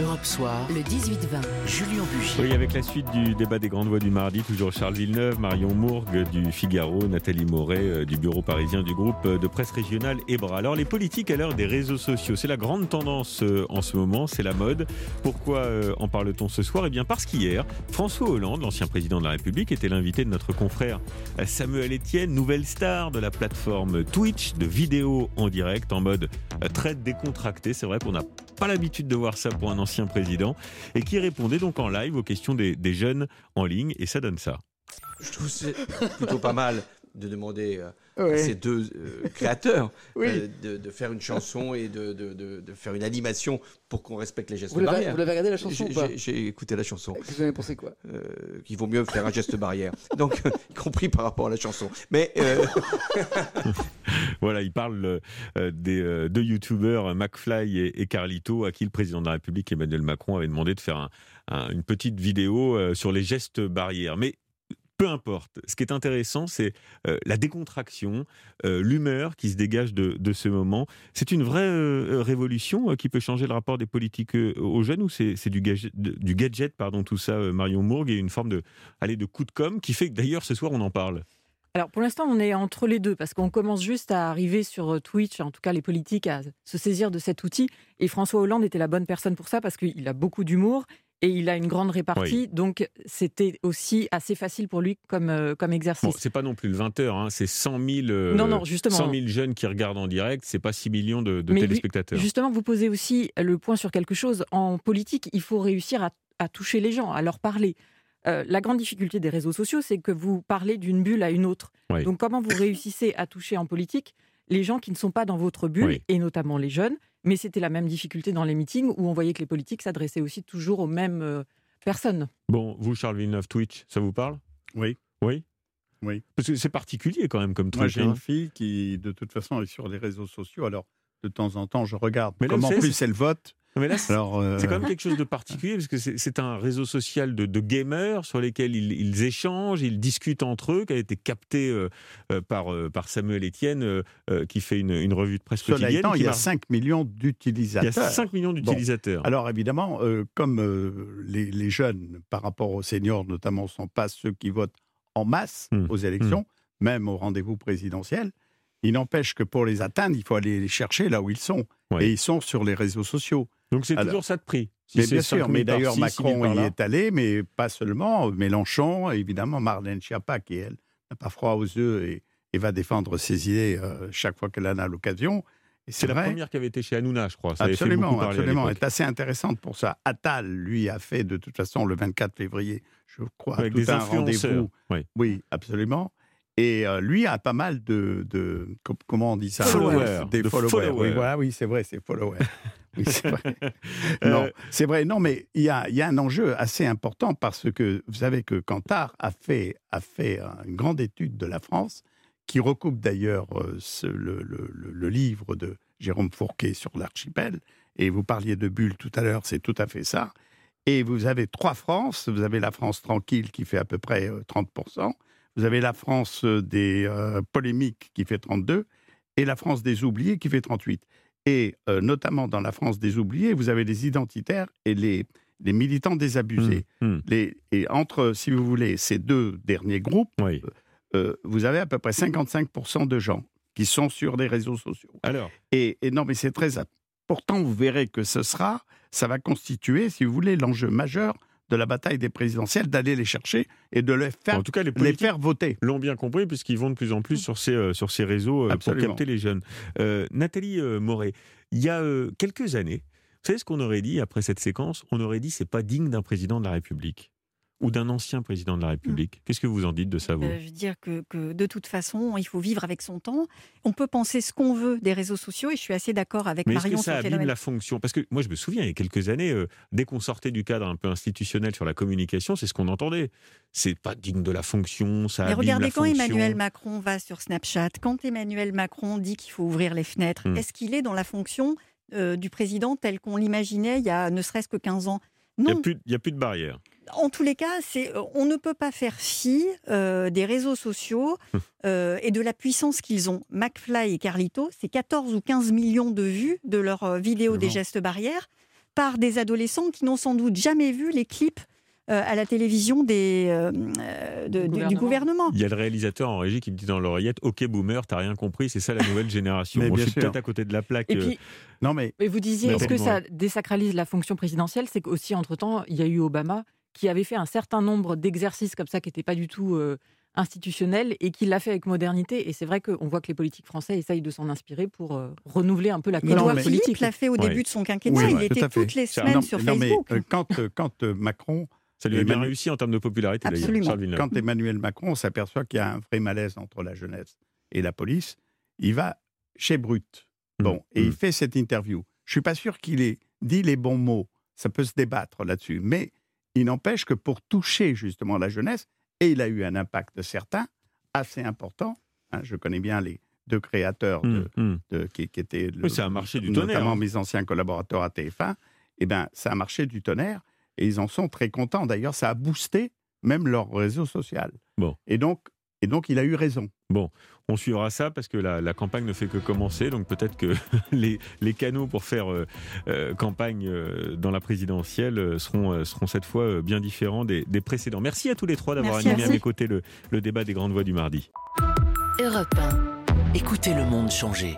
Europe Soir, le 18-20, Julien Bugier. Oui, avec la suite du débat des grandes voix du mardi, toujours Charles Villeneuve, Marion Mourgue du Figaro, Nathalie Moret euh, du bureau parisien du groupe de presse régionale EBRA. Alors les politiques à l'heure des réseaux sociaux, c'est la grande tendance euh, en ce moment, c'est la mode. Pourquoi euh, en parle-t-on ce soir? Eh bien parce qu'hier, François Hollande, l'ancien président de la République, était l'invité de notre confrère Samuel Etienne, nouvelle star de la plateforme Twitch, de vidéos en direct, en mode très décontracté. C'est vrai qu'on n'a pas l'habitude de voir ça pour un ancien président, et qui répondait donc en live aux questions des, jeunes en ligne, et ça donne ça. Je trouve c'est plutôt pas mal de demander euh, à ces deux euh, créateurs euh, de, faire une chanson et de, de, faire une animation pour qu'on respecte les gestes barrières. Vous l'avez regardé la chanson J'ai écouté la chanson. Vous avez pensé quoi? Qu'il vaut mieux faire un geste barrière. Donc, y compris par rapport à la chanson. Mais. voilà, il parle des deux youtubeurs, McFly et, Carlito, à qui le président de la République, Emmanuel Macron, avait demandé de faire une petite vidéo sur les gestes barrières. Mais peu importe. Ce qui est intéressant, c'est euh, la décontraction, euh, l'humeur qui se dégage de, ce moment. C'est une vraie euh, révolution qui peut changer le rapport des politiques aux jeunes ou c'est du, gadget, pardon, tout ça, Marion Mourgue, et une forme de, aller de coup de com qui fait que d'ailleurs ce soir on en parle alors pour l'instant, on est entre les deux parce qu'on commence juste à arriver sur Twitch, en tout cas les politiques, à se saisir de cet outil. Et François Hollande était la bonne personne pour ça parce qu'il a beaucoup d'humour et il a une grande répartie, donc c'était aussi assez facile pour lui comme, euh, comme exercice. Bon, c'est pas non plus le 20h, hein, c'est 100 000, euh, non, non, justement. 100 000 jeunes qui regardent en direct, c'est pas 6 millions de, téléspectateurs. justement, vous posez aussi le point sur quelque chose. En politique, il faut réussir à, toucher les gens, à leur parler. Euh, la grande difficulté des réseaux sociaux, c'est que vous parlez d'une bulle à une autre. Donc comment vous réussissez à toucher en politique les gens qui ne sont pas dans votre bulle, et notamment les jeunes mais c'était la même difficulté dans les meetings où on voyait que les politiques s'adressaient aussi toujours aux mêmes euh, personnes. Bon, vous, Charles Villeneuve, Twitch, ça vous parle? Oui. Oui? Oui. Parce que c'est particulier quand même comme truc. Moi, j'ai une hein. fille qui, de toute façon, est sur les réseaux sociaux. Alors, de temps en temps, je regarde mais comment plus elle vote. Mais là, c'est euh, quand même quelque chose de particulier parce que c'est un réseau social de, gamers sur lesquels ils, échangent, ils discutent entre eux, qui a été capté euh, euh, par, par Samuel Etienne, qui fait une, revue de presse Cela quotidienne. Étant, il y a 5 millions d'utilisateurs. Il y a 5 millions d'utilisateurs. alors évidemment, comme les, les, jeunes, par rapport aux seniors notamment, ne sont pas ceux qui votent en masse mmh. aux élections, mmh. même au rendez-vous présidentiel, il n'empêche que pour les atteindre, il faut aller les chercher là où ils sont. Et ils sont sur les réseaux sociaux. Donc c'est toujours ça de prix. mais bien sûr, mais d'ailleurs Macron y est allé, mais pas seulement. Mélenchon, évidemment, Marlène Schiappa, qui elle n'a pas froid aux yeux et, va défendre ses idées euh, chaque fois qu'elle en a l'occasion. C'est la première qui avait été chez Hanouna, je crois. Ça absolument, absolument. Elle est assez intéressante pour ça. Attal, lui, a fait de toute façon le 24 février, je crois, Avec tout un rendez-vous. Oui. oui, absolument. Et euh, lui a pas mal de, de, comment on dit ça? Followers. Des followers. Oui, voilà, oui, c'est vrai, c'est followers. Oui, c'est vrai. non, euh, c'est vrai. Non, mais il y a, y a, un enjeu assez important parce que vous savez que Cantar a fait, a fait une grande étude de la France qui recoupe d'ailleurs euh, le, le, le, livre de Jérôme Fourquet sur l'archipel. Et vous parliez de Bulle tout à l'heure, c'est tout à fait ça. Et vous avez trois France. Vous avez la France tranquille qui fait à peu près 30%. Vous avez la France des polémiques qui fait 32 et la France des oubliés qui fait 38. Et euh, notamment dans la France des oubliés, vous avez les identitaires et les, les militants désabusés. Mmh, mmh. Les, et entre, si vous voulez, ces deux derniers groupes, euh, euh, vous avez à peu près 55% de gens qui sont sur des réseaux sociaux. Alors et, et non, mais c'est très important. Vous verrez que ce sera, ça va constituer, si vous voulez, l'enjeu majeur de la bataille des présidentielles, d'aller les chercher et de les faire, en tout cas, les, les faire voter. L'ont bien compris puisqu'ils vont de plus en plus sur ces, euh, sur ces réseaux euh, pour capter les jeunes. Euh, Nathalie Moret, il y a quelques années, vous savez ce qu'on aurait dit après cette séquence? On aurait dit c'est pas digne d'un président de la République ou d'un ancien président de la République. Mmh. Qu'est-ce que vous en dites de ça, vous? Euh, Je veux dire que, de toute façon, il faut vivre avec son temps. On peut penser ce qu'on veut des réseaux sociaux, et je suis assez d'accord avec Mais Marion. est-ce que ça abîme la fonction? Parce que moi, je me souviens, il y a quelques années, euh, dès qu'on sortait du cadre un peu institutionnel sur la communication, c'est ce qu'on entendait. C'est pas digne de la fonction, ça Mais regardez quand fonction. Emmanuel Macron va sur Snapchat, quand Emmanuel Macron dit qu'il faut ouvrir les fenêtres, mmh. est-ce qu'il est dans la fonction euh, du président tel qu'on l'imaginait il y a ne serait-ce que 15 ans? Non. Il n'y a, a plus de barrière en tous les cas, c'est, euh, on ne peut pas faire fi euh, des réseaux sociaux hum. euh, et de la puissance qu'ils ont. McFly et Carlito, c'est 14 ou 15 millions de vues de leurs vidéos des gestes barrières. par des adolescents qui n'ont sans doute jamais vu les clips euh, à la télévision des, euh, du, gouvernement. Il y a le réalisateur en régie qui me dit dans l'oreillette Ok, boomer, t'as rien compris, c'est ça la nouvelle génération. je suis peut-être à côté de la plaque. Et puis, non, mais... vous disiez Est-ce que ça désacralise la fonction présidentielle? C'est qu'aussi, entre-temps, il y a eu Obama qui avait fait un certain nombre d'exercices comme ça qui n'étaient pas du tout institutionnel et qui l'a fait avec modernité. Et c'est vrai qu'on voit que les politiques français essayent de s'en inspirer pour euh, renouveler un peu la culture politique. Philippe l'a fait au début de son quinquennat. il était toutes les semaines sur Facebook. Mais, euh, quand, euh, quand Macron ça lui a bien réussi en termes de popularité d'ailleurs. Quand Emmanuel Macron s'aperçoit qu'il y a un vrai malaise entre la jeunesse et la police, il va chez Brut. Mmh. Bon, et il mmh. fait cette interview. Je suis pas sûr qu'il ait dit les bons mots. Ça peut se débattre là-dessus, mais il n'empêche que pour toucher justement la jeunesse, et il a eu un impact certain, assez important. Hein, je connais bien les deux créateurs de, hum, hum. qui, étaient ça a marché du tonnerre, notamment hein. mes anciens collaborateurs à TF1. Eh bien, ça a marché du tonnerre et ils en sont très contents. D'ailleurs, ça a boosté même leur réseau social. Bon. Et donc, et donc, il a eu raison. Bon, on suivra ça parce que la, campagne ne fait que commencer. Donc peut-être que les, canaux pour faire euh, euh, campagne euh, dans la présidentielle seront, seront cette fois bien différents des, précédents. Merci à tous les trois d'avoir animé à mes côtés le, le débat des grandes voix du mardi. Europe 1. Écoutez le monde changer.